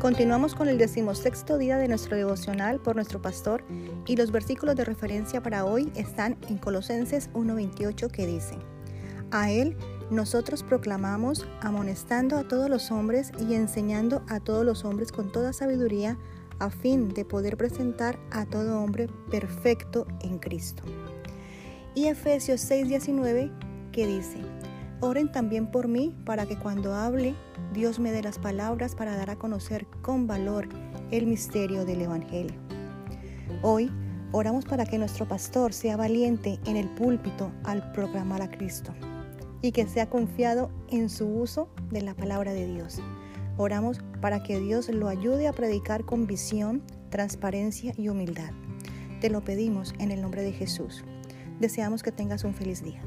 Continuamos con el decimosexto día de nuestro devocional por nuestro pastor y los versículos de referencia para hoy están en Colosenses 1.28 que dice, A Él nosotros proclamamos, amonestando a todos los hombres y enseñando a todos los hombres con toda sabiduría, a fin de poder presentar a todo hombre perfecto en Cristo. Y Efesios 6:19 que dice, Oren también por mí para que cuando hable Dios me dé las palabras para dar a conocer con valor el misterio del Evangelio. Hoy oramos para que nuestro pastor sea valiente en el púlpito al proclamar a Cristo y que sea confiado en su uso de la palabra de Dios. Oramos para que Dios lo ayude a predicar con visión, transparencia y humildad. Te lo pedimos en el nombre de Jesús. Deseamos que tengas un feliz día.